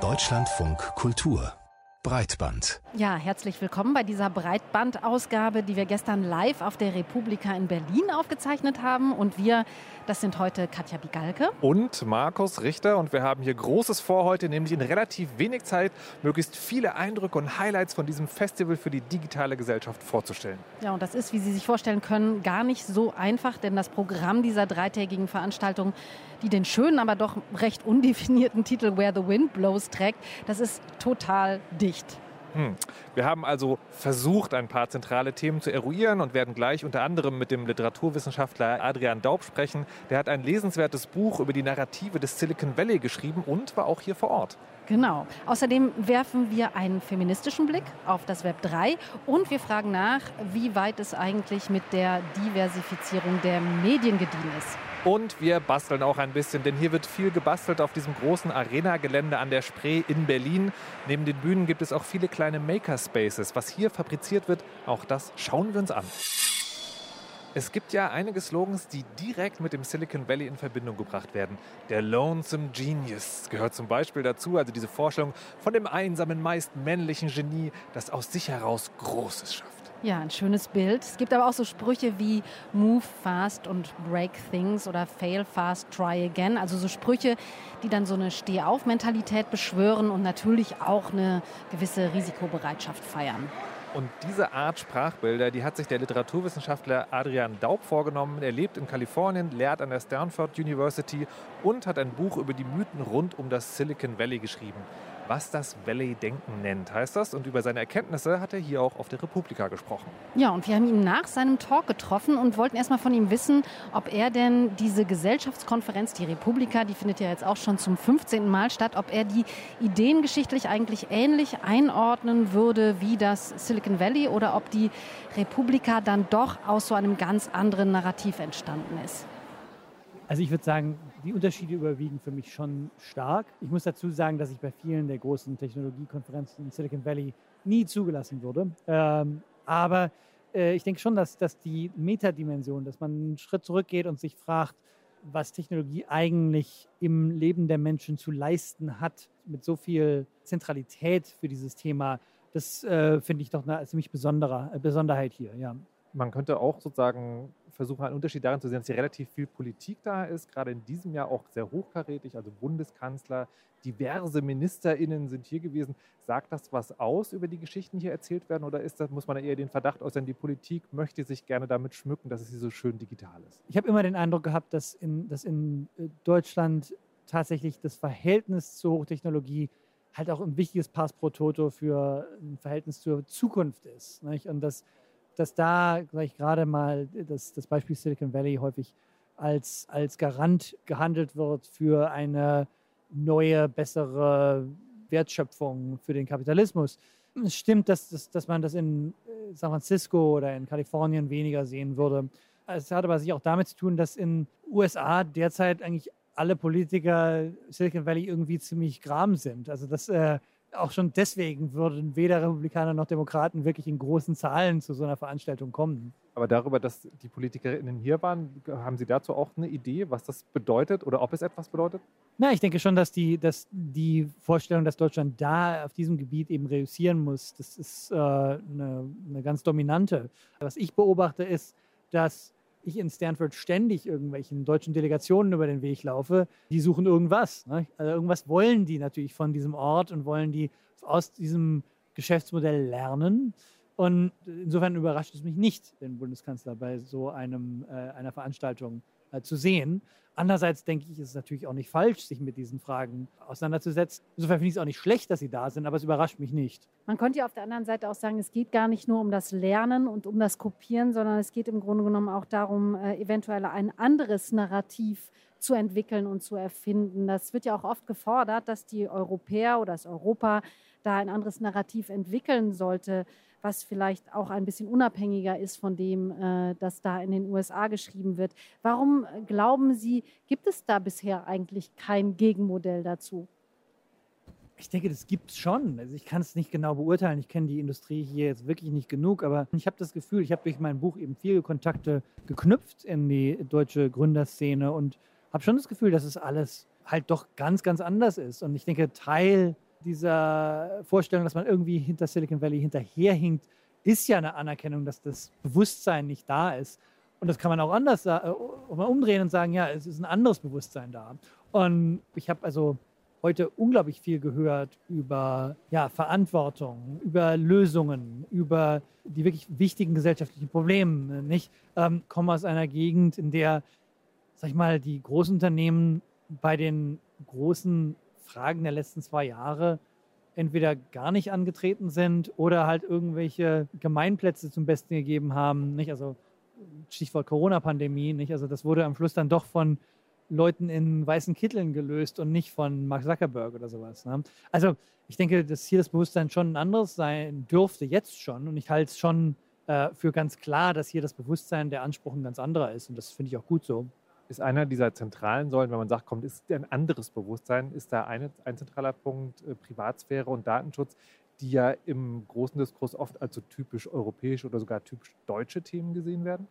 Deutschlandfunk Kultur Breitband. Ja, herzlich willkommen bei dieser Breitbandausgabe, die wir gestern live auf der Republika in Berlin aufgezeichnet haben. Und wir, das sind heute Katja Bigalke. Und Markus Richter. Und wir haben hier Großes vor heute, nämlich in relativ wenig Zeit möglichst viele Eindrücke und Highlights von diesem Festival für die digitale Gesellschaft vorzustellen. Ja, und das ist, wie Sie sich vorstellen können, gar nicht so einfach, denn das Programm dieser dreitägigen Veranstaltung, die den schönen, aber doch recht undefinierten Titel Where the Wind Blows trägt, das ist total dicht nicht. Hm. Wir haben also versucht, ein paar zentrale Themen zu eruieren und werden gleich unter anderem mit dem Literaturwissenschaftler Adrian Daub sprechen. Der hat ein lesenswertes Buch über die Narrative des Silicon Valley geschrieben und war auch hier vor Ort. Genau. Außerdem werfen wir einen feministischen Blick auf das Web 3 und wir fragen nach, wie weit es eigentlich mit der Diversifizierung der Medien gediehen ist. Und wir basteln auch ein bisschen, denn hier wird viel gebastelt auf diesem großen Arena-Gelände an der Spree in Berlin. Neben den Bühnen gibt es auch viele kleine Makerspaces. Was hier fabriziert wird, auch das schauen wir uns an. Es gibt ja einige Slogans, die direkt mit dem Silicon Valley in Verbindung gebracht werden. Der Lonesome Genius gehört zum Beispiel dazu, also diese Vorstellung von dem einsamen, meist männlichen Genie, das aus sich heraus Großes schafft. Ja, ein schönes Bild. Es gibt aber auch so Sprüche wie Move fast und Break things oder Fail fast, try again. Also so Sprüche, die dann so eine Stehauf-Mentalität beschwören und natürlich auch eine gewisse Risikobereitschaft feiern. Und diese Art Sprachbilder, die hat sich der Literaturwissenschaftler Adrian Daub vorgenommen. Er lebt in Kalifornien, lehrt an der Stanford University und hat ein Buch über die Mythen rund um das Silicon Valley geschrieben was das Valley-Denken nennt, heißt das. Und über seine Erkenntnisse hat er hier auch auf der Republika gesprochen. Ja, und wir haben ihn nach seinem Talk getroffen und wollten erstmal von ihm wissen, ob er denn diese Gesellschaftskonferenz, die Republika, die findet ja jetzt auch schon zum 15. Mal statt, ob er die ideengeschichtlich eigentlich ähnlich einordnen würde wie das Silicon Valley oder ob die Republika dann doch aus so einem ganz anderen Narrativ entstanden ist. Also ich würde sagen, die Unterschiede überwiegen für mich schon stark. Ich muss dazu sagen, dass ich bei vielen der großen Technologiekonferenzen in Silicon Valley nie zugelassen wurde. Ähm, aber äh, ich denke schon, dass, dass die Metadimension, dass man einen Schritt zurückgeht und sich fragt, was Technologie eigentlich im Leben der Menschen zu leisten hat, mit so viel Zentralität für dieses Thema, das äh, finde ich doch eine ziemlich besondere Besonderheit hier. Ja. Man könnte auch sozusagen versuchen, einen Unterschied darin zu sehen, dass hier relativ viel Politik da ist, gerade in diesem Jahr auch sehr hochkarätig, also Bundeskanzler, diverse MinisterInnen sind hier gewesen. Sagt das was aus über die Geschichten, die hier erzählt werden, oder ist das, muss man eher den Verdacht äußern, die Politik möchte sich gerne damit schmücken, dass es hier so schön digital ist? Ich habe immer den Eindruck gehabt, dass in, dass in äh, Deutschland tatsächlich das Verhältnis zur Hochtechnologie halt auch ein wichtiges Pass pro Toto für ein Verhältnis zur Zukunft ist. Nicht? Und dass dass da gleich gerade mal das, das Beispiel Silicon Valley häufig als, als Garant gehandelt wird für eine neue, bessere Wertschöpfung für den Kapitalismus. Es stimmt, dass, dass, dass man das in äh, San Francisco oder in Kalifornien weniger sehen würde. Es hat aber sich auch damit zu tun, dass in USA derzeit eigentlich alle Politiker Silicon Valley irgendwie ziemlich gram sind. Also das äh, auch schon deswegen würden weder Republikaner noch Demokraten wirklich in großen Zahlen zu so einer Veranstaltung kommen. Aber darüber, dass die PolitikerInnen hier waren, haben Sie dazu auch eine Idee, was das bedeutet oder ob es etwas bedeutet? Na, ich denke schon, dass die, dass die Vorstellung, dass Deutschland da auf diesem Gebiet eben reüssieren muss, das ist äh, eine, eine ganz dominante. Was ich beobachte, ist, dass ich in Stanford ständig irgendwelchen deutschen Delegationen über den Weg laufe, die suchen irgendwas. Ne? Also irgendwas wollen die natürlich von diesem Ort und wollen die aus diesem Geschäftsmodell lernen. Und insofern überrascht es mich nicht, den Bundeskanzler bei so einem, äh, einer Veranstaltung zu sehen. Andererseits denke ich, ist es natürlich auch nicht falsch, sich mit diesen Fragen auseinanderzusetzen. Insofern finde ich es auch nicht schlecht, dass sie da sind, aber es überrascht mich nicht. Man könnte ja auf der anderen Seite auch sagen, es geht gar nicht nur um das Lernen und um das Kopieren, sondern es geht im Grunde genommen auch darum, äh, eventuell ein anderes Narrativ zu entwickeln und zu erfinden. Das wird ja auch oft gefordert, dass die Europäer oder das Europa da ein anderes Narrativ entwickeln sollte was vielleicht auch ein bisschen unabhängiger ist von dem, äh, das da in den USA geschrieben wird. Warum glauben Sie, gibt es da bisher eigentlich kein Gegenmodell dazu? Ich denke, das gibt es schon. Also ich kann es nicht genau beurteilen. Ich kenne die Industrie hier jetzt wirklich nicht genug, aber ich habe das Gefühl, ich habe durch mein Buch eben viele Kontakte geknüpft in die deutsche Gründerszene und habe schon das Gefühl, dass es alles halt doch ganz, ganz anders ist. Und ich denke, Teil dieser Vorstellung, dass man irgendwie hinter Silicon Valley hinterherhinkt, ist ja eine Anerkennung, dass das Bewusstsein nicht da ist. Und das kann man auch anders äh, umdrehen und sagen, ja, es ist ein anderes Bewusstsein da. Und ich habe also heute unglaublich viel gehört über ja, Verantwortung, über Lösungen, über die wirklich wichtigen gesellschaftlichen Probleme. Nicht? Ähm, komme aus einer Gegend, in der, sag ich mal, die großen Unternehmen bei den großen Fragen der letzten zwei Jahre entweder gar nicht angetreten sind oder halt irgendwelche Gemeinplätze zum Besten gegeben haben. Nicht? Also Stichwort Corona-Pandemie, nicht? Also das wurde am Schluss dann doch von Leuten in weißen Kitteln gelöst und nicht von Mark Zuckerberg oder sowas. Ne? Also ich denke, dass hier das Bewusstsein schon ein anderes sein dürfte, jetzt schon. Und ich halte es schon äh, für ganz klar, dass hier das Bewusstsein der Anspruch ein ganz anderer ist. Und das finde ich auch gut so. Ist einer dieser zentralen Säulen, wenn man sagt, kommt, ist ein anderes Bewusstsein, ist da eine, ein zentraler Punkt äh, Privatsphäre und Datenschutz, die ja im großen Diskurs oft als so typisch europäische oder sogar typisch deutsche Themen gesehen werden?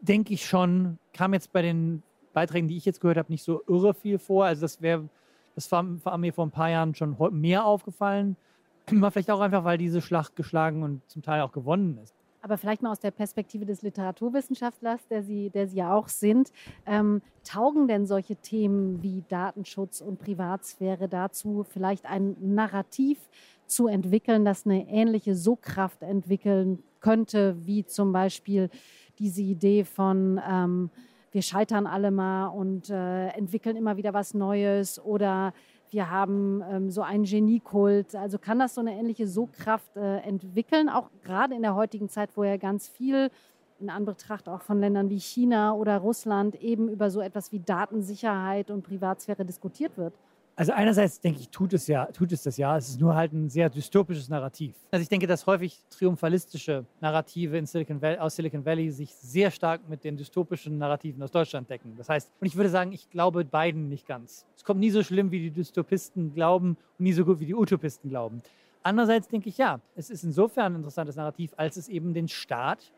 Denke ich schon. Kam jetzt bei den Beiträgen, die ich jetzt gehört habe, nicht so irre viel vor. Also das wäre, das war, war, mir vor ein paar Jahren schon mehr aufgefallen. War vielleicht auch einfach, weil diese Schlacht geschlagen und zum Teil auch gewonnen ist. Aber vielleicht mal aus der Perspektive des Literaturwissenschaftlers, der Sie, der Sie ja auch sind. Ähm, taugen denn solche Themen wie Datenschutz und Privatsphäre dazu, vielleicht ein Narrativ zu entwickeln, das eine ähnliche Sogkraft entwickeln könnte, wie zum Beispiel diese Idee von ähm, wir scheitern alle mal und äh, entwickeln immer wieder was Neues oder wir haben ähm, so einen Geniekult. Also kann das so eine ähnliche Sogkraft äh, entwickeln, auch gerade in der heutigen Zeit, wo ja ganz viel in Anbetracht auch von Ländern wie China oder Russland eben über so etwas wie Datensicherheit und Privatsphäre diskutiert wird? Also einerseits denke ich, tut es ja, tut es das ja. Es ist nur halt ein sehr dystopisches Narrativ. Also ich denke, dass häufig triumphalistische Narrative in Silicon Valley, aus Silicon Valley sich sehr stark mit den dystopischen Narrativen aus Deutschland decken. Das heißt, und ich würde sagen, ich glaube beiden nicht ganz. Es kommt nie so schlimm, wie die Dystopisten glauben und nie so gut, wie die Utopisten glauben. Andererseits denke ich, ja, es ist insofern ein interessantes Narrativ, als es eben den Staat,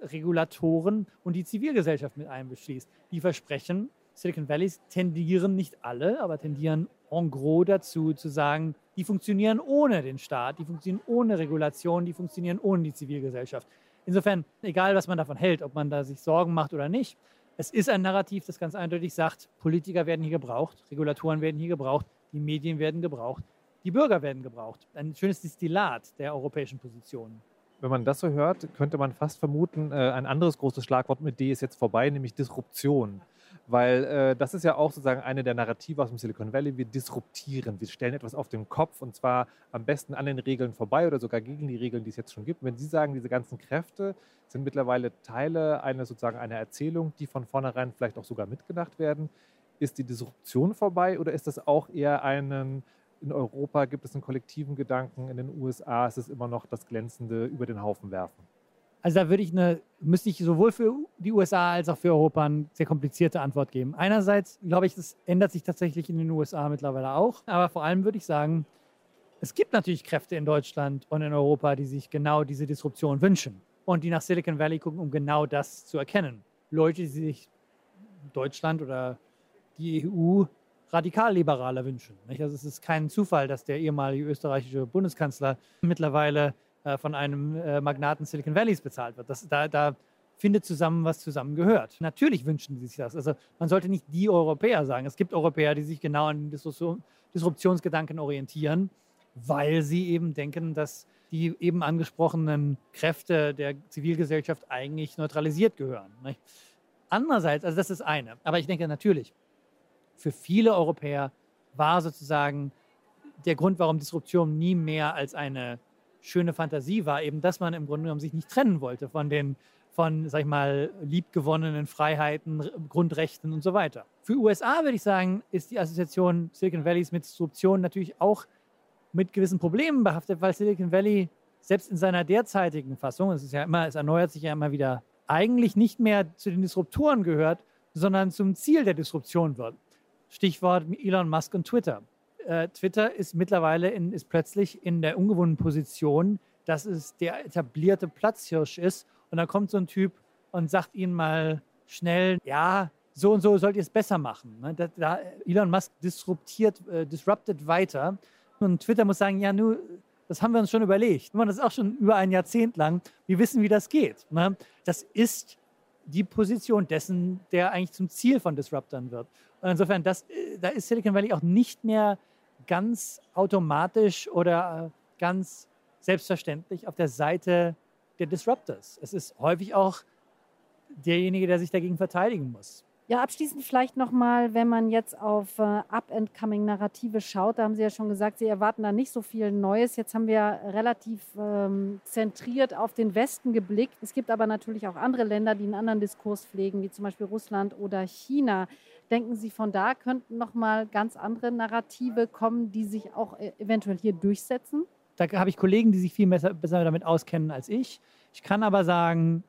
Regulatoren und die Zivilgesellschaft mit einbeschließt. Die versprechen, Silicon Valleys tendieren nicht alle, aber tendieren en gros dazu zu sagen, die funktionieren ohne den Staat, die funktionieren ohne Regulation, die funktionieren ohne die Zivilgesellschaft. Insofern, egal was man davon hält, ob man da sich Sorgen macht oder nicht, es ist ein Narrativ, das ganz eindeutig sagt, Politiker werden hier gebraucht, Regulatoren werden hier gebraucht, die Medien werden gebraucht, die Bürger werden gebraucht. Ein schönes Distillat der europäischen Positionen. Wenn man das so hört, könnte man fast vermuten, äh, ein anderes großes Schlagwort mit D ist jetzt vorbei, nämlich Disruption. Weil äh, das ist ja auch sozusagen eine der Narrative aus dem Silicon Valley. Wir disruptieren, wir stellen etwas auf den Kopf und zwar am besten an den Regeln vorbei oder sogar gegen die Regeln, die es jetzt schon gibt. Wenn Sie sagen, diese ganzen Kräfte sind mittlerweile Teile einer sozusagen einer Erzählung, die von vornherein vielleicht auch sogar mitgedacht werden, ist die Disruption vorbei oder ist das auch eher einen in Europa gibt es einen kollektiven Gedanken, in den USA ist es immer noch das Glänzende über den Haufen werfen? Also da würde ich eine, müsste ich sowohl für die USA als auch für Europa eine sehr komplizierte Antwort geben. Einerseits glaube ich, das ändert sich tatsächlich in den USA mittlerweile auch. Aber vor allem würde ich sagen, es gibt natürlich Kräfte in Deutschland und in Europa, die sich genau diese Disruption wünschen und die nach Silicon Valley gucken, um genau das zu erkennen. Leute, die sich Deutschland oder die EU radikal-liberaler wünschen. Also es ist kein Zufall, dass der ehemalige österreichische Bundeskanzler mittlerweile äh, von einem äh, Magnaten Silicon Valleys bezahlt wird. Das, da, da findet zusammen, was zusammengehört. Natürlich wünschen sie sich das. Also man sollte nicht die Europäer sagen. Es gibt Europäer, die sich genau an Disruptionsgedanken orientieren, weil sie eben denken, dass die eben angesprochenen Kräfte der Zivilgesellschaft eigentlich neutralisiert gehören. Andererseits, also das ist eine, aber ich denke natürlich, für viele Europäer war sozusagen der Grund, warum Disruption nie mehr als eine schöne Fantasie war, eben, dass man im Grunde genommen sich nicht trennen wollte von den, von, sag ich mal, liebgewonnenen Freiheiten, Grundrechten und so weiter. Für USA würde ich sagen, ist die Assoziation Silicon Valleys mit Disruption natürlich auch mit gewissen Problemen behaftet, weil Silicon Valley selbst in seiner derzeitigen Fassung, es ist ja immer, es erneuert sich ja immer wieder, eigentlich nicht mehr zu den Disruptoren gehört, sondern zum Ziel der Disruption wird. Stichwort Elon Musk und Twitter äh, Twitter ist mittlerweile in, ist plötzlich in der ungewohnten Position, dass es der etablierte Platzhirsch ist. Und dann kommt so ein Typ und sagt ihnen mal schnell, ja, so und so sollt ihr es besser machen. Ne? Da, da Elon Musk disruptiert, äh, disruptet weiter. Und Twitter muss sagen, ja, nu, das haben wir uns schon überlegt. Und das ist auch schon über ein Jahrzehnt lang. Wir wissen, wie das geht. Ne? Das ist die Position dessen, der eigentlich zum Ziel von Disruptern wird. Und insofern, das, äh, da ist Silicon Valley auch nicht mehr ganz automatisch oder äh, ganz selbstverständlich auf der Seite der Disruptors. Es ist häufig auch derjenige, der sich dagegen verteidigen muss. Ja, abschließend vielleicht nochmal, wenn man jetzt auf äh, Up-and-Coming-Narrative schaut, da haben Sie ja schon gesagt, Sie erwarten da nicht so viel Neues. Jetzt haben wir relativ ähm, zentriert auf den Westen geblickt. Es gibt aber natürlich auch andere Länder, die einen anderen Diskurs pflegen, wie zum Beispiel Russland oder China. Denken Sie, von da könnten nochmal ganz andere Narrative kommen, die sich auch äh, eventuell hier durchsetzen? Da habe ich Kollegen, die sich viel besser, besser damit auskennen als ich. Ich kann aber sagen,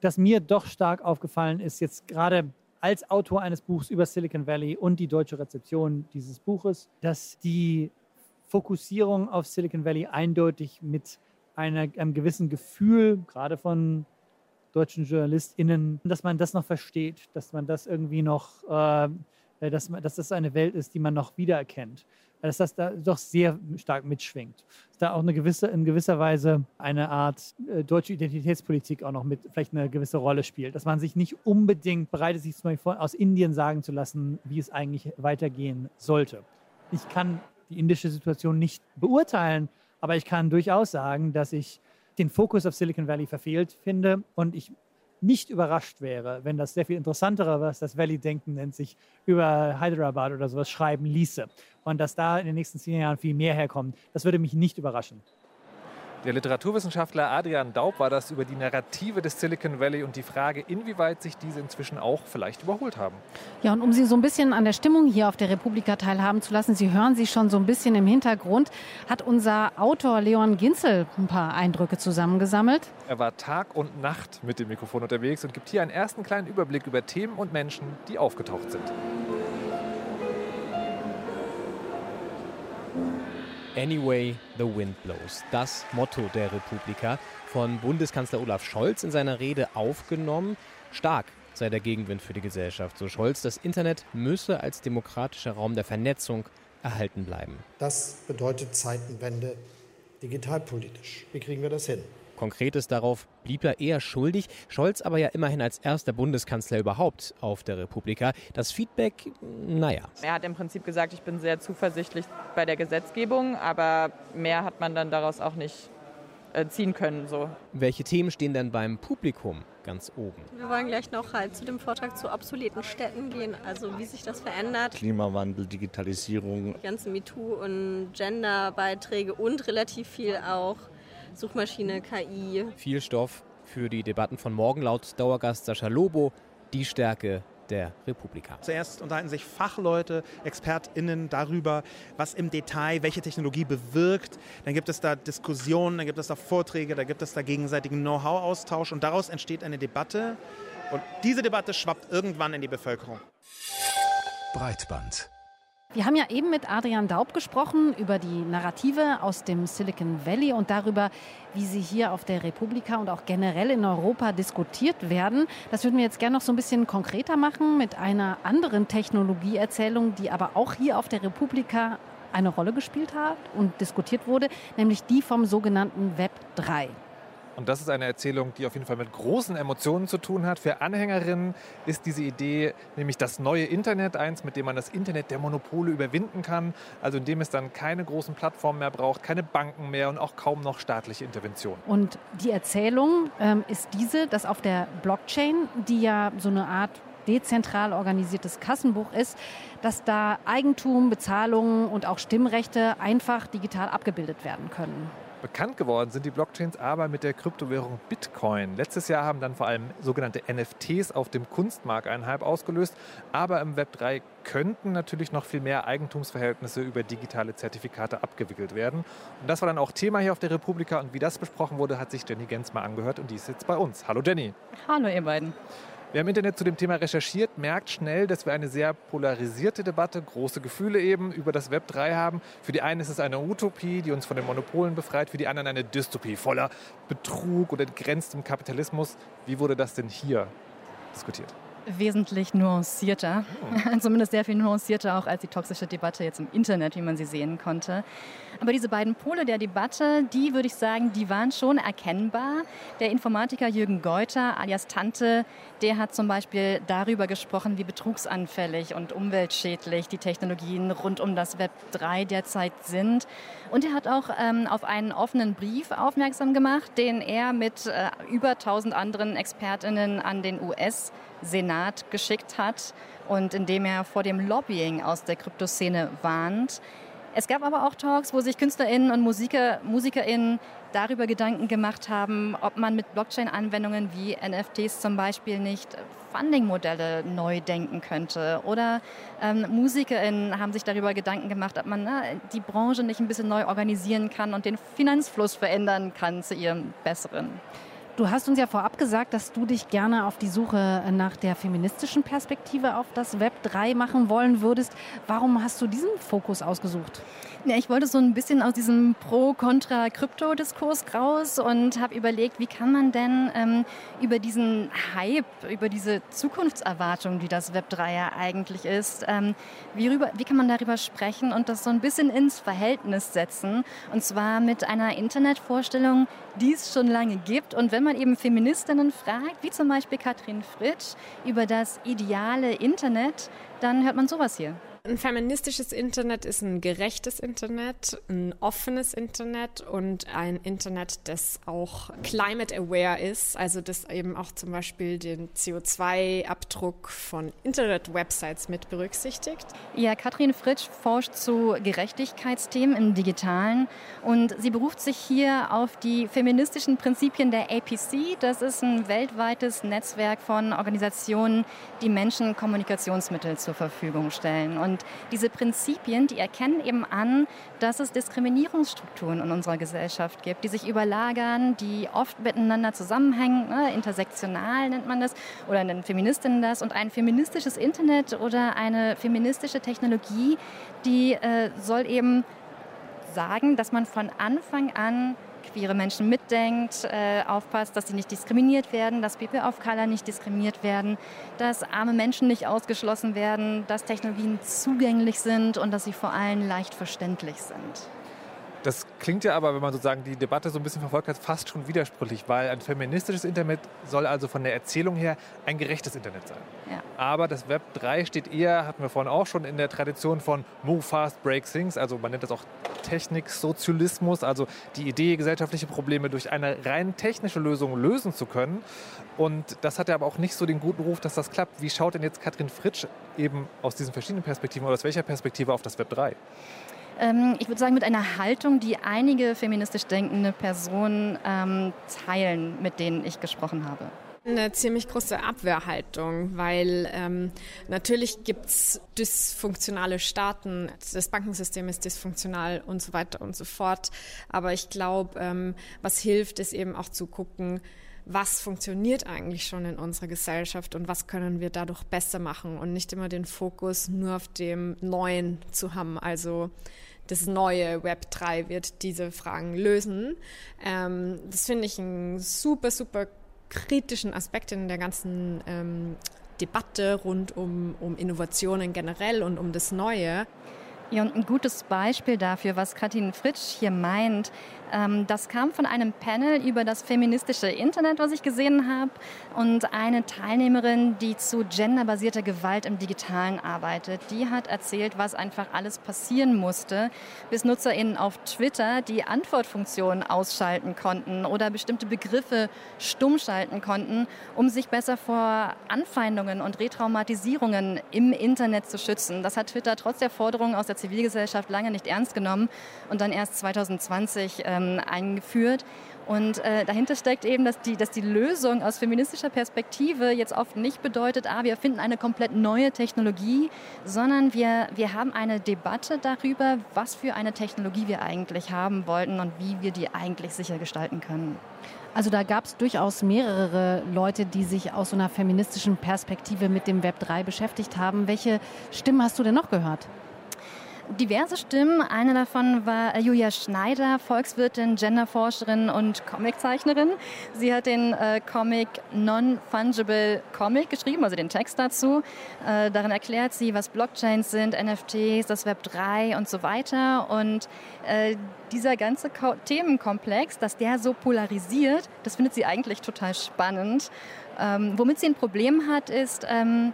dass mir doch stark aufgefallen ist, jetzt gerade als Autor eines Buchs über Silicon Valley und die deutsche Rezeption dieses Buches, dass die Fokussierung auf Silicon Valley eindeutig mit einer, einem gewissen Gefühl, gerade von deutschen JournalistInnen, dass man das noch versteht, dass man das irgendwie noch, äh, dass, man, dass das eine Welt ist, die man noch wiedererkennt dass das da doch sehr stark mitschwingt. Dass da auch eine gewisse, in gewisser Weise eine Art äh, deutsche Identitätspolitik auch noch mit vielleicht eine gewisse Rolle spielt. Dass man sich nicht unbedingt bereit ist, sich zum Beispiel aus Indien sagen zu lassen, wie es eigentlich weitergehen sollte. Ich kann die indische Situation nicht beurteilen, aber ich kann durchaus sagen, dass ich den Fokus auf Silicon Valley verfehlt finde und ich nicht überrascht wäre, wenn das sehr viel interessantere, was das Valley-Denken nennt, sich über Hyderabad oder sowas schreiben ließe. Und dass da in den nächsten zehn Jahren viel mehr herkommt, das würde mich nicht überraschen. Der Literaturwissenschaftler Adrian Daub war das über die Narrative des Silicon Valley und die Frage, inwieweit sich diese inzwischen auch vielleicht überholt haben. Ja, und um Sie so ein bisschen an der Stimmung hier auf der Republika teilhaben zu lassen, Sie hören sie schon so ein bisschen im Hintergrund, hat unser Autor Leon Ginzel ein paar Eindrücke zusammengesammelt. Er war Tag und Nacht mit dem Mikrofon unterwegs und gibt hier einen ersten kleinen Überblick über Themen und Menschen, die aufgetaucht sind. Anyway the Wind Blows. Das Motto der Republika von Bundeskanzler Olaf Scholz in seiner Rede aufgenommen. Stark sei der Gegenwind für die Gesellschaft. So Scholz, das Internet müsse als demokratischer Raum der Vernetzung erhalten bleiben. Das bedeutet Zeitenwende digitalpolitisch. Wie kriegen wir das hin? Konkretes darauf blieb er eher schuldig. Scholz aber ja immerhin als erster Bundeskanzler überhaupt auf der Republika. Das Feedback, naja. Er hat im Prinzip gesagt, ich bin sehr zuversichtlich bei der Gesetzgebung, aber mehr hat man dann daraus auch nicht äh, ziehen können. So. Welche Themen stehen denn beim Publikum ganz oben? Wir wollen gleich noch halt zu dem Vortrag zu obsoleten Städten gehen, also wie sich das verändert. Klimawandel, Digitalisierung. Die ganzen MeToo- und Gender-Beiträge und relativ viel auch Suchmaschine, KI. Viel Stoff für die Debatten von morgen laut Dauergast Sascha Lobo. Die Stärke der Republika. Zuerst unterhalten sich Fachleute, ExpertInnen darüber, was im Detail welche Technologie bewirkt. Dann gibt es da Diskussionen, dann gibt es da Vorträge, da gibt es da gegenseitigen Know-how-Austausch und daraus entsteht eine Debatte. Und diese Debatte schwappt irgendwann in die Bevölkerung. Breitband. Wir haben ja eben mit Adrian Daub gesprochen über die Narrative aus dem Silicon Valley und darüber, wie sie hier auf der Republika und auch generell in Europa diskutiert werden. Das würden wir jetzt gerne noch so ein bisschen konkreter machen mit einer anderen Technologieerzählung, die aber auch hier auf der Republika eine Rolle gespielt hat und diskutiert wurde, nämlich die vom sogenannten Web 3. Und das ist eine Erzählung, die auf jeden Fall mit großen Emotionen zu tun hat. Für Anhängerinnen ist diese Idee nämlich das neue Internet eins, mit dem man das Internet der Monopole überwinden kann. Also in dem es dann keine großen Plattformen mehr braucht, keine Banken mehr und auch kaum noch staatliche Intervention. Und die Erzählung ähm, ist diese, dass auf der Blockchain, die ja so eine Art dezentral organisiertes Kassenbuch ist, dass da Eigentum, Bezahlungen und auch Stimmrechte einfach digital abgebildet werden können. Bekannt geworden sind die Blockchains aber mit der Kryptowährung Bitcoin. Letztes Jahr haben dann vor allem sogenannte NFTs auf dem Kunstmarkt einen Hype ausgelöst. Aber im Web 3 könnten natürlich noch viel mehr Eigentumsverhältnisse über digitale Zertifikate abgewickelt werden. Und das war dann auch Thema hier auf der Republika. Und wie das besprochen wurde, hat sich Jenny Gens mal angehört. Und die ist jetzt bei uns. Hallo Jenny. Hallo ihr beiden. Wer im Internet zu dem Thema recherchiert, merkt schnell, dass wir eine sehr polarisierte Debatte, große Gefühle eben über das Web 3 haben. Für die einen ist es eine Utopie, die uns von den Monopolen befreit, für die anderen eine Dystopie voller Betrug oder begrenztem Kapitalismus. Wie wurde das denn hier diskutiert? Wesentlich nuancierter, oh. zumindest sehr viel nuancierter auch als die toxische Debatte jetzt im Internet, wie man sie sehen konnte. Aber diese beiden Pole der Debatte, die würde ich sagen, die waren schon erkennbar. Der Informatiker Jürgen Geuter alias Tante, der hat zum Beispiel darüber gesprochen, wie betrugsanfällig und umweltschädlich die Technologien rund um das Web 3 derzeit sind. Und er hat auch ähm, auf einen offenen Brief aufmerksam gemacht, den er mit äh, über 1000 anderen Expertinnen an den US-Senat geschickt hat und in dem er vor dem Lobbying aus der Kryptoszene warnt. Es gab aber auch Talks, wo sich KünstlerInnen und Musiker, MusikerInnen darüber Gedanken gemacht haben, ob man mit Blockchain-Anwendungen wie NFTs zum Beispiel nicht Funding-Modelle neu denken könnte. Oder ähm, MusikerInnen haben sich darüber Gedanken gemacht, ob man na, die Branche nicht ein bisschen neu organisieren kann und den Finanzfluss verändern kann zu ihrem Besseren. Du hast uns ja vorab gesagt, dass du dich gerne auf die Suche nach der feministischen Perspektive auf das Web 3 machen wollen würdest. Warum hast du diesen Fokus ausgesucht? Ja, ich wollte so ein bisschen aus diesem Pro-Kontra-Krypto-Diskurs raus und habe überlegt, wie kann man denn ähm, über diesen Hype, über diese Zukunftserwartung, die das Web 3 ja eigentlich ist, ähm, wie, rüber, wie kann man darüber sprechen und das so ein bisschen ins Verhältnis setzen? Und zwar mit einer Internetvorstellung, die es schon lange gibt. Und wenn man eben Feministinnen fragt, wie zum Beispiel Katrin Fritsch, über das ideale Internet, dann hört man sowas hier. Ein feministisches Internet ist ein gerechtes Internet, ein offenes Internet und ein Internet, das auch climate aware ist, also das eben auch zum Beispiel den CO2-Abdruck von Internet-Websites mit berücksichtigt. Ja, Katrin Fritsch forscht zu Gerechtigkeitsthemen im Digitalen und sie beruft sich hier auf die feministischen Prinzipien der APC. Das ist ein weltweites Netzwerk von Organisationen, die Menschen Kommunikationsmittel zur Verfügung stellen. Und und diese Prinzipien, die erkennen eben an, dass es Diskriminierungsstrukturen in unserer Gesellschaft gibt, die sich überlagern, die oft miteinander zusammenhängen, ne? intersektional nennt man das, oder nennen Feministinnen das. Und ein feministisches Internet oder eine feministische Technologie, die äh, soll eben sagen, dass man von Anfang an queere Menschen mitdenkt, äh, aufpasst, dass sie nicht diskriminiert werden, dass People of Color nicht diskriminiert werden, dass arme Menschen nicht ausgeschlossen werden, dass Technologien zugänglich sind und dass sie vor allem leicht verständlich sind. Das klingt ja aber, wenn man sozusagen die Debatte so ein bisschen verfolgt hat, fast schon widersprüchlich, weil ein feministisches Internet soll also von der Erzählung her ein gerechtes Internet sein. Ja. Aber das Web 3 steht eher, hatten wir vorhin auch schon, in der Tradition von Move Fast, Break Things, also man nennt das auch Techniksozialismus, also die Idee, gesellschaftliche Probleme durch eine rein technische Lösung lösen zu können. Und das hat ja aber auch nicht so den guten Ruf, dass das klappt. Wie schaut denn jetzt Katrin Fritsch eben aus diesen verschiedenen Perspektiven oder aus welcher Perspektive auf das Web 3? Ähm, ich würde sagen, mit einer Haltung, die einige feministisch denkende Personen ähm, teilen, mit denen ich gesprochen habe eine ziemlich große Abwehrhaltung, weil ähm, natürlich gibt es dysfunktionale Staaten, das Bankensystem ist dysfunktional und so weiter und so fort. Aber ich glaube, ähm, was hilft, ist eben auch zu gucken, was funktioniert eigentlich schon in unserer Gesellschaft und was können wir dadurch besser machen und nicht immer den Fokus nur auf dem Neuen zu haben. Also das neue Web 3 wird diese Fragen lösen. Ähm, das finde ich einen super, super kritischen Aspekt in der ganzen ähm, Debatte rund um, um Innovationen generell und um das Neue. Ja, und ein gutes Beispiel dafür, was Katrin Fritsch hier meint, das kam von einem Panel über das feministische Internet, was ich gesehen habe. Und eine Teilnehmerin, die zu genderbasierter Gewalt im Digitalen arbeitet, die hat erzählt, was einfach alles passieren musste, bis NutzerInnen auf Twitter die Antwortfunktion ausschalten konnten oder bestimmte Begriffe stumm schalten konnten, um sich besser vor Anfeindungen und Retraumatisierungen im Internet zu schützen. Das hat Twitter trotz der Forderungen aus der Zivilgesellschaft lange nicht ernst genommen und dann erst 2020 äh, ähm, eingeführt. Und äh, dahinter steckt eben, dass die, dass die Lösung aus feministischer Perspektive jetzt oft nicht bedeutet, ah, wir finden eine komplett neue Technologie, sondern wir, wir haben eine Debatte darüber, was für eine Technologie wir eigentlich haben wollten und wie wir die eigentlich sicher gestalten können. Also da gab es durchaus mehrere Leute, die sich aus so einer feministischen Perspektive mit dem Web 3 beschäftigt haben. Welche Stimmen hast du denn noch gehört? Diverse Stimmen. Eine davon war Julia Schneider, Volkswirtin, Genderforscherin und Comiczeichnerin. Sie hat den äh, Comic Non-Fungible Comic geschrieben, also den Text dazu. Äh, darin erklärt sie, was Blockchains sind, NFTs, das Web 3 und so weiter. Und äh, dieser ganze Ko Themenkomplex, dass der so polarisiert, das findet sie eigentlich total spannend. Ähm, womit sie ein Problem hat, ist ähm,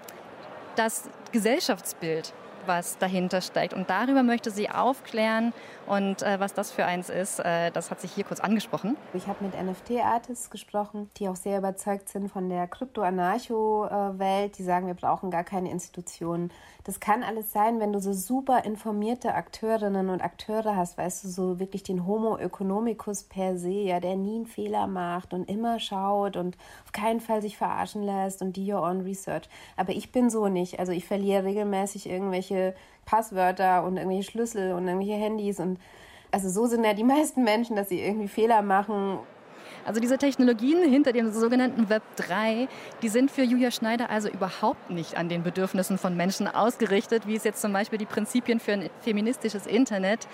das Gesellschaftsbild was dahinter steckt. Und darüber möchte sie aufklären. Und äh, was das für eins ist, äh, das hat sich hier kurz angesprochen. Ich habe mit NFT-Artists gesprochen, die auch sehr überzeugt sind von der Krypto-Anarcho-Welt. Die sagen, wir brauchen gar keine Institutionen. Das kann alles sein, wenn du so super informierte Akteurinnen und Akteure hast, weißt du, so wirklich den Homo economicus per se, ja, der nie einen Fehler macht und immer schaut und auf keinen Fall sich verarschen lässt und die your own research. Aber ich bin so nicht. Also ich verliere regelmäßig irgendwelche Passwörter und irgendwelche Schlüssel und irgendwelche Handys und also so sind ja die meisten Menschen, dass sie irgendwie Fehler machen also diese Technologien hinter dem sogenannten Web 3, die sind für Julia Schneider also überhaupt nicht an den Bedürfnissen von Menschen ausgerichtet, wie es jetzt zum Beispiel die Prinzipien für ein feministisches Internet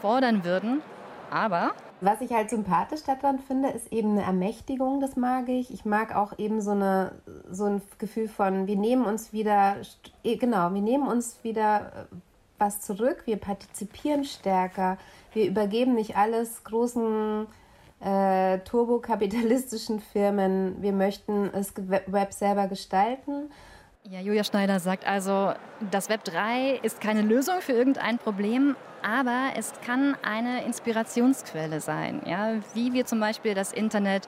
fordern würden. Aber was ich halt sympathisch daran finde, ist eben eine Ermächtigung, das mag ich. Ich mag auch eben so, eine, so ein Gefühl von, wir nehmen uns wieder, eh, genau, wir nehmen uns wieder äh, was zurück, wir partizipieren stärker, wir übergeben nicht alles großen äh, turbokapitalistischen Firmen. Wir möchten das Web selber gestalten. Ja, Julia Schneider sagt also, das Web 3 ist keine Lösung für irgendein Problem, aber es kann eine Inspirationsquelle sein, ja, wie wir zum Beispiel das Internet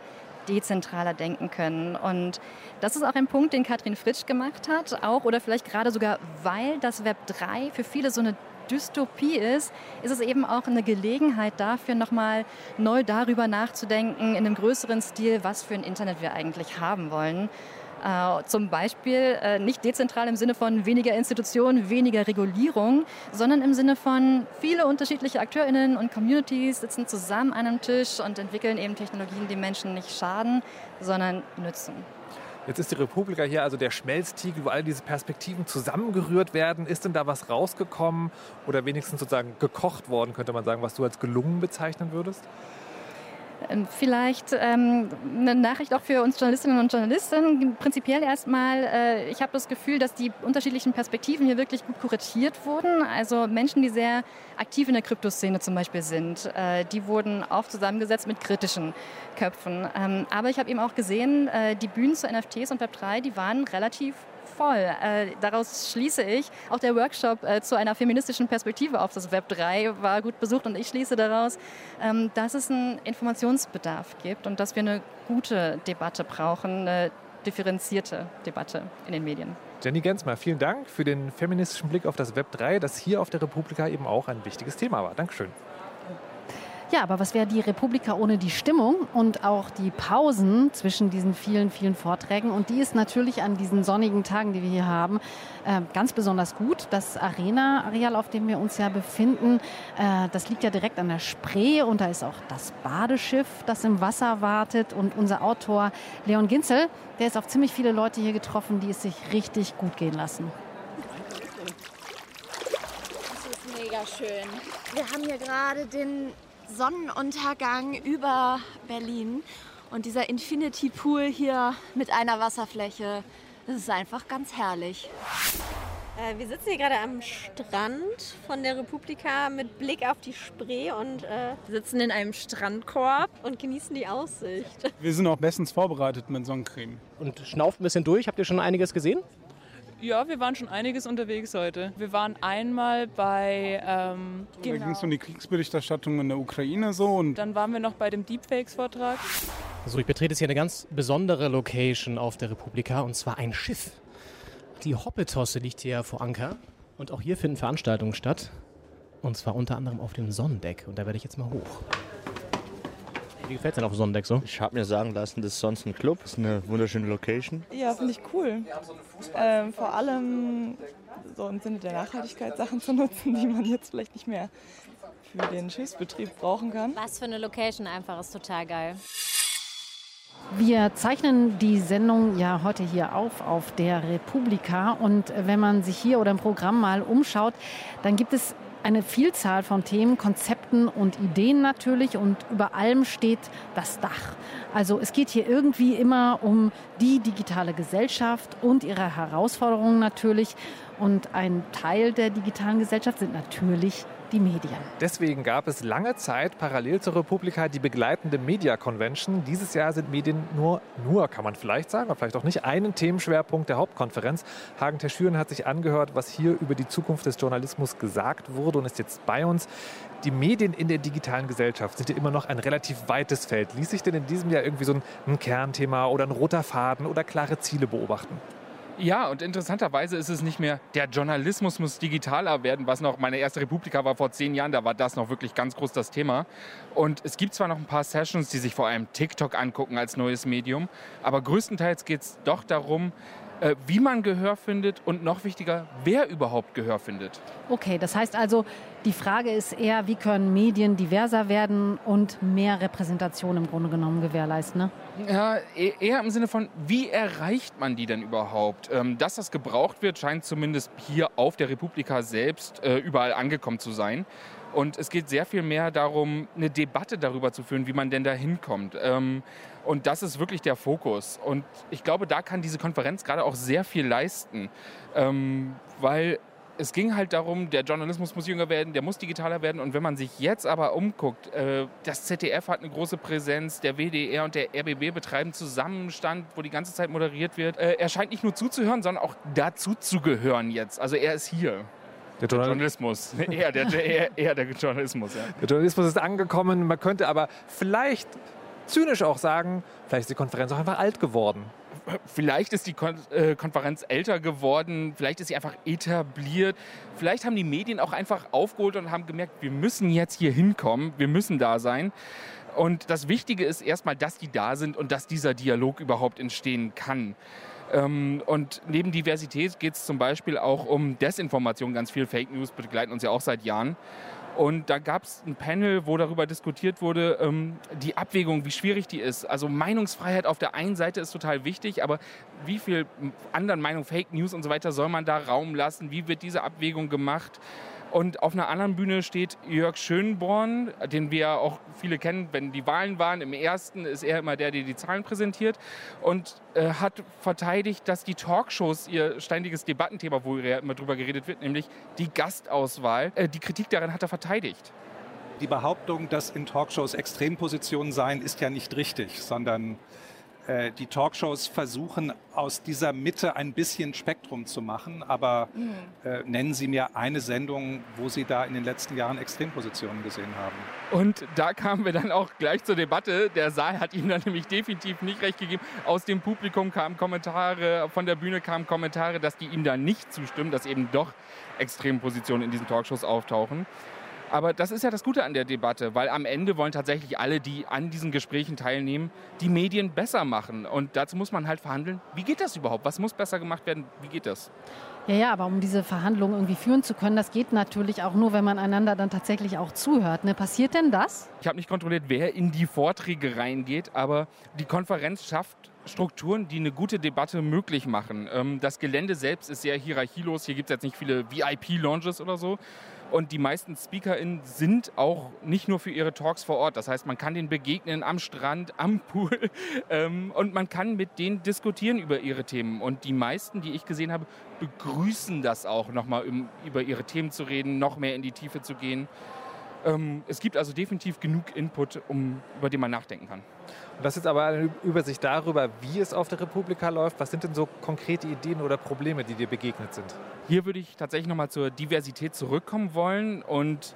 dezentraler denken können. Und das ist auch ein Punkt, den Katrin Fritsch gemacht hat, auch oder vielleicht gerade sogar, weil das Web 3 für viele so eine Dystopie ist, ist es eben auch eine Gelegenheit dafür, nochmal neu darüber nachzudenken, in einem größeren Stil, was für ein Internet wir eigentlich haben wollen. Äh, zum Beispiel äh, nicht dezentral im Sinne von weniger Institutionen, weniger Regulierung, sondern im Sinne von viele unterschiedliche AkteurInnen und Communities sitzen zusammen an einem Tisch und entwickeln eben Technologien, die Menschen nicht schaden, sondern nützen. Jetzt ist die Republika hier also der Schmelztiegel, wo all diese Perspektiven zusammengerührt werden. Ist denn da was rausgekommen oder wenigstens sozusagen gekocht worden, könnte man sagen, was du als gelungen bezeichnen würdest? Ähm, vielleicht ähm, eine Nachricht auch für uns Journalistinnen und Journalisten. Prinzipiell erstmal, äh, ich habe das Gefühl, dass die unterschiedlichen Perspektiven hier wirklich gut kuratiert wurden. Also Menschen, die sehr aktiv in der Kryptoszene zum Beispiel sind, äh, die wurden oft zusammengesetzt mit kritischen Köpfen. Ähm, aber ich habe eben auch gesehen, äh, die Bühnen zu NFTs und Web3, die waren relativ voll. Äh, daraus schließe ich, auch der Workshop äh, zu einer feministischen Perspektive auf das Web 3 war gut besucht und ich schließe daraus, ähm, dass es einen Informationsbedarf gibt und dass wir eine gute Debatte brauchen, eine differenzierte Debatte in den Medien. Jenny Gensmer, vielen Dank für den feministischen Blick auf das Web 3, das hier auf der Republika eben auch ein wichtiges Thema war. Dankeschön. Ja, aber was wäre die Republika ohne die Stimmung und auch die Pausen zwischen diesen vielen, vielen Vorträgen? Und die ist natürlich an diesen sonnigen Tagen, die wir hier haben, äh, ganz besonders gut. Das Arena-Areal, auf dem wir uns ja befinden, äh, das liegt ja direkt an der Spree und da ist auch das Badeschiff, das im Wasser wartet. Und unser Autor Leon Ginzel, der ist auf ziemlich viele Leute hier getroffen, die es sich richtig gut gehen lassen. Das ist mega schön. Wir haben hier gerade den Sonnenuntergang über Berlin. Und dieser Infinity Pool hier mit einer Wasserfläche, das ist einfach ganz herrlich. Äh, wir sitzen hier gerade am Strand von der Republika mit Blick auf die Spree und äh, sitzen in einem Strandkorb und genießen die Aussicht. Wir sind auch bestens vorbereitet mit Sonnencreme. Und schnauft ein bisschen durch. Habt ihr schon einiges gesehen? Ja, wir waren schon einiges unterwegs heute. Wir waren einmal bei. Ähm, da genau. ging es um die Kriegsberichterstattung in der Ukraine so. Und dann waren wir noch bei dem Deepfakes-Vortrag. So, ich betrete jetzt hier eine ganz besondere Location auf der Republika und zwar ein Schiff. Die Hoppetosse liegt hier vor Anker und auch hier finden Veranstaltungen statt. Und zwar unter anderem auf dem Sonnendeck. Und da werde ich jetzt mal hoch. Wie gefällt es denn auf dem Sonnendeck so? Ich habe mir sagen lassen, das ist sonst ein Club. Das ist eine wunderschöne Location. Ja, finde ich cool. Ähm, vor allem so im Sinne der Nachhaltigkeit Sachen zu nutzen, die man jetzt vielleicht nicht mehr für den Schiffsbetrieb brauchen kann. Was für eine Location einfach ist total geil. Wir zeichnen die Sendung ja heute hier auf, auf der Republika. Und wenn man sich hier oder im Programm mal umschaut, dann gibt es eine Vielzahl von Themen, Konzepten und Ideen natürlich und über allem steht das Dach. Also es geht hier irgendwie immer um die digitale Gesellschaft und ihre Herausforderungen natürlich. Und ein Teil der digitalen Gesellschaft sind natürlich die Medien. Deswegen gab es lange Zeit parallel zur Republika die begleitende Media Convention. Dieses Jahr sind Medien nur, nur kann man vielleicht sagen, aber vielleicht auch nicht, einen Themenschwerpunkt der Hauptkonferenz. Hagen Terschüren hat sich angehört, was hier über die Zukunft des Journalismus gesagt wurde und ist jetzt bei uns. Die Medien in der digitalen Gesellschaft sind ja immer noch ein relativ weites Feld. Ließ sich denn in diesem Jahr irgendwie so ein, ein Kernthema oder ein roter Faden oder klare Ziele beobachten? Ja, und interessanterweise ist es nicht mehr, der Journalismus muss digitaler werden, was noch meine erste Republika war vor zehn Jahren, da war das noch wirklich ganz groß das Thema. Und es gibt zwar noch ein paar Sessions, die sich vor allem TikTok angucken als neues Medium, aber größtenteils geht es doch darum, wie man Gehör findet und noch wichtiger, wer überhaupt Gehör findet. Okay, das heißt also, die Frage ist eher, wie können Medien diverser werden und mehr Repräsentation im Grunde genommen gewährleisten? Ne? Ja, e-, eher im Sinne von, wie erreicht man die denn überhaupt? Ähm, dass das gebraucht wird, scheint zumindest hier auf der Republika selbst äh, überall angekommen zu sein. Und es geht sehr viel mehr darum, eine Debatte darüber zu führen, wie man denn da hinkommt. Ähm, und das ist wirklich der Fokus. Und ich glaube, da kann diese Konferenz gerade auch sehr viel leisten, ähm, weil es ging halt darum, der Journalismus muss jünger werden, der muss digitaler werden. Und wenn man sich jetzt aber umguckt, äh, das ZDF hat eine große Präsenz, der WDR und der RBB betreiben Zusammenstand, wo die ganze Zeit moderiert wird. Äh, er scheint nicht nur zuzuhören, sondern auch dazu zu gehören jetzt. Also er ist hier. Der, der Journalismus. eher, der, eher, eher der Journalismus, ja. Der Journalismus ist angekommen. Man könnte aber vielleicht zynisch auch sagen, vielleicht ist die Konferenz auch einfach alt geworden. Vielleicht ist die Kon äh, Konferenz älter geworden, vielleicht ist sie einfach etabliert. Vielleicht haben die Medien auch einfach aufgeholt und haben gemerkt, wir müssen jetzt hier hinkommen, wir müssen da sein. Und das Wichtige ist erstmal, dass die da sind und dass dieser Dialog überhaupt entstehen kann. Ähm, und neben Diversität geht es zum Beispiel auch um Desinformation. Ganz viel Fake News begleiten uns ja auch seit Jahren. Und da gab es ein Panel, wo darüber diskutiert wurde, ähm, die Abwägung, wie schwierig die ist. Also Meinungsfreiheit auf der einen Seite ist total wichtig, aber wie viel anderen Meinungen, Fake News und so weiter soll man da Raum lassen? Wie wird diese Abwägung gemacht? Und auf einer anderen Bühne steht Jörg Schönborn, den wir auch viele kennen, wenn die Wahlen waren. Im ersten ist er immer der, der die Zahlen präsentiert und äh, hat verteidigt, dass die Talkshows ihr ständiges Debattenthema, wo ja immer drüber geredet wird, nämlich die Gastauswahl, äh, die Kritik daran hat er verteidigt. Die Behauptung, dass in Talkshows Extrempositionen seien, ist ja nicht richtig, sondern äh, die Talkshows versuchen aus dieser Mitte ein bisschen Spektrum zu machen, aber mhm. äh, nennen Sie mir eine Sendung, wo Sie da in den letzten Jahren Extrempositionen gesehen haben. Und da kamen wir dann auch gleich zur Debatte. Der Saal hat Ihnen dann nämlich definitiv nicht recht gegeben. Aus dem Publikum kamen Kommentare, von der Bühne kamen Kommentare, dass die ihm da nicht zustimmen, dass eben doch Extrempositionen in diesen Talkshows auftauchen. Aber das ist ja das Gute an der Debatte, weil am Ende wollen tatsächlich alle, die an diesen Gesprächen teilnehmen, die Medien besser machen. Und dazu muss man halt verhandeln, wie geht das überhaupt? Was muss besser gemacht werden? Wie geht das? Ja, ja, aber um diese Verhandlungen irgendwie führen zu können, das geht natürlich auch nur, wenn man einander dann tatsächlich auch zuhört. Ne? Passiert denn das? Ich habe nicht kontrolliert, wer in die Vorträge reingeht, aber die Konferenz schafft Strukturen, die eine gute Debatte möglich machen. Ähm, das Gelände selbst ist sehr hierarchielos. Hier gibt es jetzt nicht viele VIP-Lounges oder so. Und die meisten SpeakerInnen sind auch nicht nur für ihre Talks vor Ort. Das heißt, man kann denen begegnen am Strand, am Pool ähm, und man kann mit denen diskutieren über ihre Themen. Und die meisten, die ich gesehen habe, begrüßen das auch, nochmal um, über ihre Themen zu reden, noch mehr in die Tiefe zu gehen. Ähm, es gibt also definitiv genug Input, um, über den man nachdenken kann. Und das ist aber eine Übersicht darüber, wie es auf der Republika läuft. Was sind denn so konkrete Ideen oder Probleme, die dir begegnet sind? Hier würde ich tatsächlich nochmal zur Diversität zurückkommen wollen. Und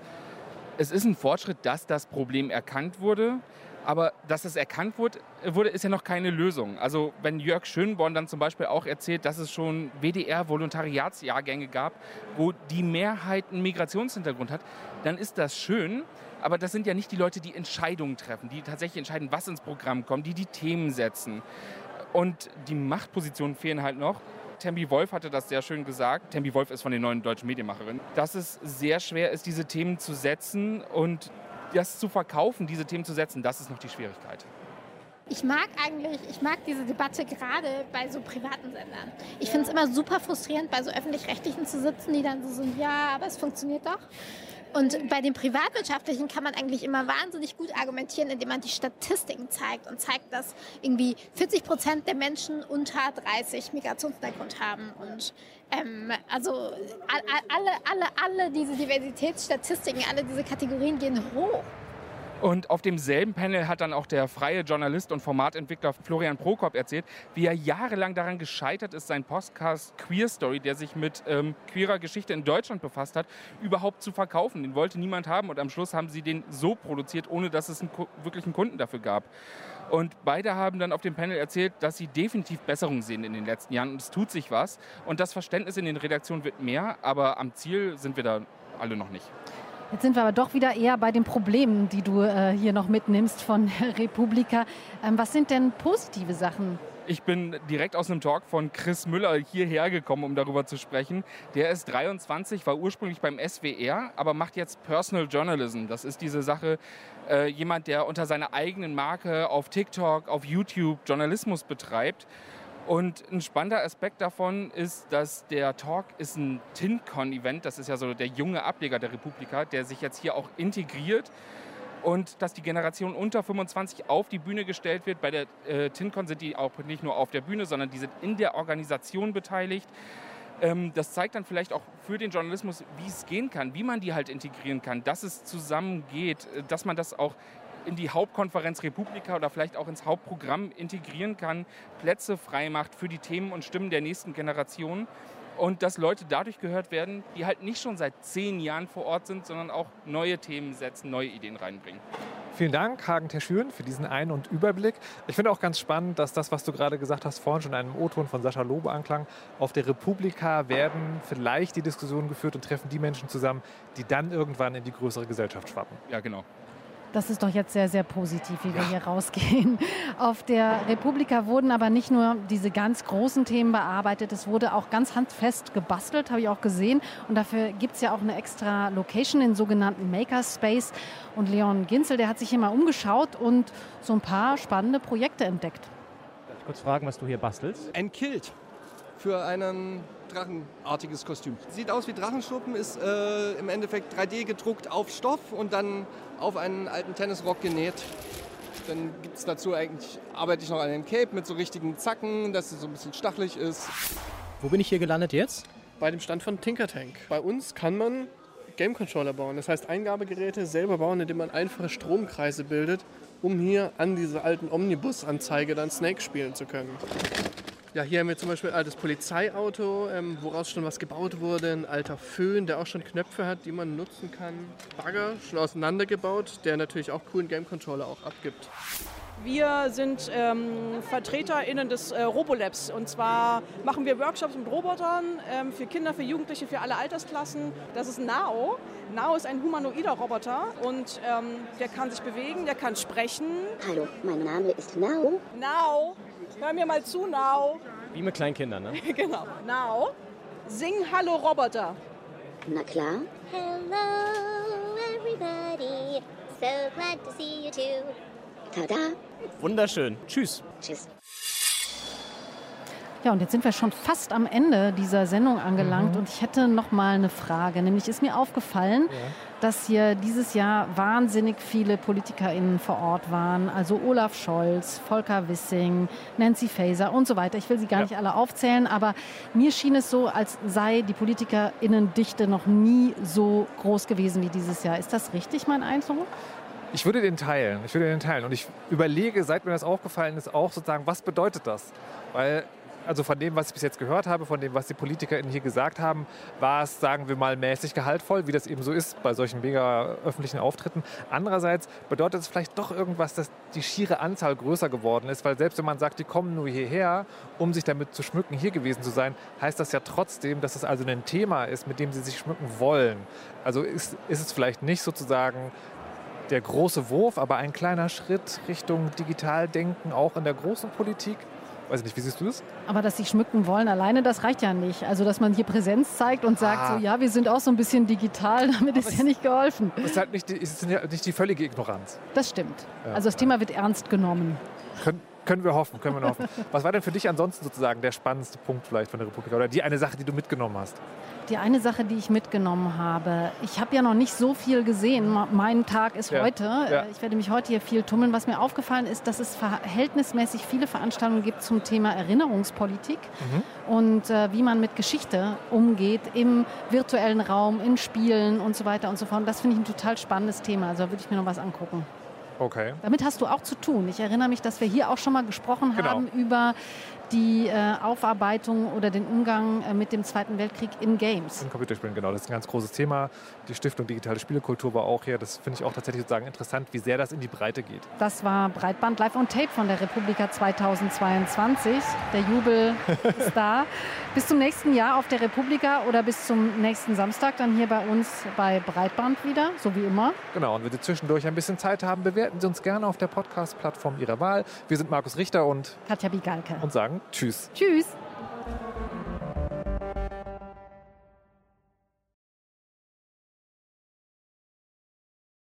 es ist ein Fortschritt, dass das Problem erkannt wurde. Aber dass es erkannt wurde, ist ja noch keine Lösung. Also wenn Jörg Schönborn dann zum Beispiel auch erzählt, dass es schon WDR-Volontariatsjahrgänge gab, wo die Mehrheit einen Migrationshintergrund hat, dann ist das schön. Aber das sind ja nicht die Leute, die Entscheidungen treffen, die tatsächlich entscheiden, was ins Programm kommt, die die Themen setzen. Und die Machtpositionen fehlen halt noch. Tembi Wolf hatte das sehr schön gesagt. Tembi Wolf ist von den neuen deutschen Medienmacherinnen. Dass es sehr schwer ist, diese Themen zu setzen und das zu verkaufen, diese Themen zu setzen, das ist noch die Schwierigkeit. Ich mag eigentlich, ich mag diese Debatte gerade bei so privaten Sendern. Ich finde es immer super frustrierend, bei so öffentlich-rechtlichen zu sitzen, die dann so sind, ja, aber es funktioniert doch. Und bei den privatwirtschaftlichen kann man eigentlich immer wahnsinnig gut argumentieren, indem man die Statistiken zeigt und zeigt, dass irgendwie 40 Prozent der Menschen unter 30 Migrationshintergrund haben. Und ähm, also alle, alle, alle diese Diversitätsstatistiken, alle diese Kategorien gehen hoch. Und auf demselben Panel hat dann auch der freie Journalist und Formatentwickler Florian Prokop erzählt, wie er jahrelang daran gescheitert ist, seinen Podcast Queer Story, der sich mit ähm, queerer Geschichte in Deutschland befasst hat, überhaupt zu verkaufen. Den wollte niemand haben und am Schluss haben sie den so produziert, ohne dass es einen, wirklich einen Kunden dafür gab. Und beide haben dann auf dem Panel erzählt, dass sie definitiv Besserungen sehen in den letzten Jahren und es tut sich was. Und das Verständnis in den Redaktionen wird mehr, aber am Ziel sind wir da alle noch nicht. Jetzt sind wir aber doch wieder eher bei den Problemen, die du äh, hier noch mitnimmst von Republika. Ähm, was sind denn positive Sachen? Ich bin direkt aus einem Talk von Chris Müller hierher gekommen, um darüber zu sprechen. Der ist 23, war ursprünglich beim SWR, aber macht jetzt Personal Journalism. Das ist diese Sache, äh, jemand, der unter seiner eigenen Marke auf TikTok, auf YouTube Journalismus betreibt. Und ein spannender Aspekt davon ist, dass der Talk ist ein TinCon-Event, das ist ja so der junge Ableger der Republika, der sich jetzt hier auch integriert und dass die Generation unter 25 auf die Bühne gestellt wird. Bei der äh, TinCon sind die auch nicht nur auf der Bühne, sondern die sind in der Organisation beteiligt. Ähm, das zeigt dann vielleicht auch für den Journalismus, wie es gehen kann, wie man die halt integrieren kann, dass es zusammengeht, äh, dass man das auch in die Hauptkonferenz Republika oder vielleicht auch ins Hauptprogramm integrieren kann, Plätze frei macht für die Themen und Stimmen der nächsten Generation. Und dass Leute dadurch gehört werden, die halt nicht schon seit zehn Jahren vor Ort sind, sondern auch neue Themen setzen, neue Ideen reinbringen. Vielen Dank, Hagen Terschüren, für diesen Ein- und Überblick. Ich finde auch ganz spannend, dass das, was du gerade gesagt hast, vorhin schon in einem O-Ton von Sascha Lobe anklang. Auf der Republika werden vielleicht die Diskussionen geführt und treffen die Menschen zusammen, die dann irgendwann in die größere Gesellschaft schwappen. Ja, genau. Das ist doch jetzt sehr, sehr positiv, wie wir hier rausgehen. Auf der Republika wurden aber nicht nur diese ganz großen Themen bearbeitet, es wurde auch ganz handfest gebastelt, habe ich auch gesehen. Und dafür gibt es ja auch eine extra Location, den sogenannten Makerspace. Und Leon Ginzel, der hat sich hier mal umgeschaut und so ein paar spannende Projekte entdeckt. Darf ich kurz fragen, was du hier bastelst? Ein Kilt für ein drachenartiges Kostüm. Sieht aus wie Drachenschuppen, ist äh, im Endeffekt 3D gedruckt auf Stoff und dann auf einen alten Tennisrock genäht. Dann gibt es dazu eigentlich, arbeite ich noch an einem Cape mit so richtigen Zacken, dass es so ein bisschen stachelig ist. Wo bin ich hier gelandet jetzt? Bei dem Stand von Tinkertank. Bei uns kann man Game Controller bauen. Das heißt Eingabegeräte selber bauen, indem man einfache Stromkreise bildet, um hier an dieser alten Omnibus-Anzeige dann Snake spielen zu können. Ja, hier haben wir zum Beispiel ein altes Polizeiauto, ähm, woraus schon was gebaut wurde. Ein alter Föhn, der auch schon Knöpfe hat, die man nutzen kann. Bagger, schon auseinandergebaut, der natürlich auch coolen Game Controller auch abgibt. Wir sind ähm, VertreterInnen des äh, Robolabs. Und zwar machen wir Workshops mit Robotern ähm, für Kinder, für Jugendliche, für alle Altersklassen. Das ist Nao. Nao ist ein humanoider Roboter und ähm, der kann sich bewegen, der kann sprechen. Hallo, mein Name ist Nao. Nao, hör mir mal zu, Nao. Wie mit kleinen Kindern, ne? genau. Nao, sing Hallo Roboter. Na klar. Hello everybody, so glad to see you too. Tada. Wunderschön. Tschüss. Tschüss. Ja, und jetzt sind wir schon fast am Ende dieser Sendung angelangt Mhm. und ich hätte noch mal eine Frage. Nämlich ist mir aufgefallen, dass hier dieses Jahr wahnsinnig viele PolitikerInnen vor Ort waren. Also Olaf Scholz, Volker Wissing, Nancy Faeser und so weiter. Ich will sie gar nicht alle aufzählen, aber mir schien es so, als sei die PolitikerInnen-Dichte noch nie so groß gewesen wie dieses Jahr. Ist das richtig, mein Eindruck? Ich würde den teilen. Ich würde den teilen. Und ich überlege, seit mir das aufgefallen ist, auch sozusagen, was bedeutet das? Weil, also von dem, was ich bis jetzt gehört habe, von dem, was die PolitikerInnen hier gesagt haben, war es, sagen wir mal, mäßig gehaltvoll, wie das eben so ist bei solchen mega öffentlichen Auftritten. Andererseits bedeutet es vielleicht doch irgendwas, dass die schiere Anzahl größer geworden ist, weil selbst wenn man sagt, die kommen nur hierher, um sich damit zu schmücken, hier gewesen zu sein, heißt das ja trotzdem, dass es also ein Thema ist, mit dem sie sich schmücken wollen. Also ist, ist es vielleicht nicht sozusagen der große Wurf, aber ein kleiner Schritt Richtung Digitaldenken auch in der großen Politik. Weiß ich nicht, wie siehst du das? Aber dass sie schmücken wollen alleine, das reicht ja nicht. Also, dass man hier Präsenz zeigt und sagt, Ah. so, ja, wir sind auch so ein bisschen digital, damit ist ja nicht geholfen. Es ist halt nicht die, ist ja nicht die völlige Ignoranz. Das stimmt. Ja. Also, das Thema wird ernst genommen. Könnt, Können wir hoffen, können wir hoffen. Was war denn für dich ansonsten sozusagen der spannendste Punkt vielleicht von der Republika oder die eine Sache, die du mitgenommen hast? Die eine Sache, die ich mitgenommen habe, ich habe ja noch nicht so viel gesehen. Mein Tag ist Ja. heute. Ja. Äh, Ich werde mich heute hier viel tummeln. Was mir aufgefallen ist, dass es verhältnismäßig viele Veranstaltungen gibt zum Thema Erinnerungspolitik und äh, wie man mit Geschichte umgeht im virtuellen Raum, in Spielen und so weiter und so fort. Und das finde ich ein total spannendes Thema. Also da würde ich mir noch was angucken. Okay. Damit hast du auch zu tun. Ich erinnere mich, dass wir hier auch schon mal gesprochen Genau. haben über die äh, Aufarbeitung oder den Umgang äh, mit dem Zweiten Weltkrieg in Games. In Computerspielen, genau. Das ist ein ganz großes Thema. Die Stiftung Digitale Spielekultur war auch hier. Das finde ich auch tatsächlich sozusagen interessant, wie sehr das in die Breite geht. Das war Breitband Live on Tape von der Republika 2022. Der Jubel ist da. Bis zum nächsten Jahr auf der Republika oder bis zum nächsten Samstag dann hier bei uns bei Breitband wieder, so wie immer. Genau, und wenn Sie zwischendurch ein bisschen Zeit haben, bewerten Sie uns gerne auf der Podcast-Plattform Ihrer Wahl. Wir sind Markus Richter und, Katja Bigalke. und sagen Tschüss. Tschüss.